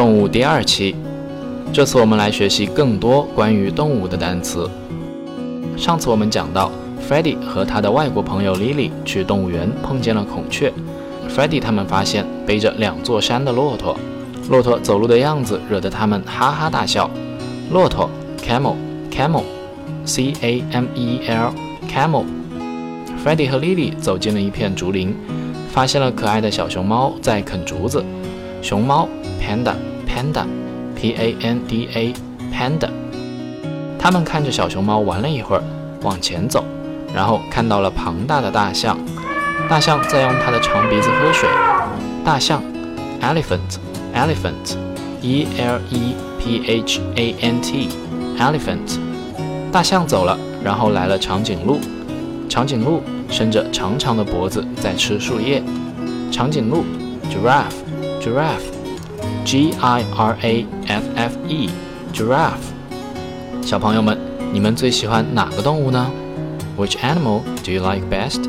动物第二期。这次我们来学习更多关于动物的单词。上次我们讲到，Freddie 和他的外国朋友 Lily 去动物园碰见了孔雀。Freddie 他们发现背着两座山的骆驼，骆驼走路的样子惹得他们哈哈大笑。骆驼，camel，camel，c a m e l，camel。Freddie 和 Lily 走进了一片竹林，发现了可爱的小熊猫在啃竹子。熊猫，panda panda，p a n d a，panda。他们看着小熊猫玩了一会儿，往前走，然后看到了庞大的大象。大象在用它的长鼻子喝水。大象，elephant，elephant，e l e p h a n t，elephant。大象走了，然后来了长颈鹿。长颈鹿伸着长长的脖子在吃树叶。长颈鹿，giraffe，giraffe ，giraffe，giraffe，g i r a f f e，giraffe。小朋友们，你们最喜欢哪个动物呢？Which animal do you like best?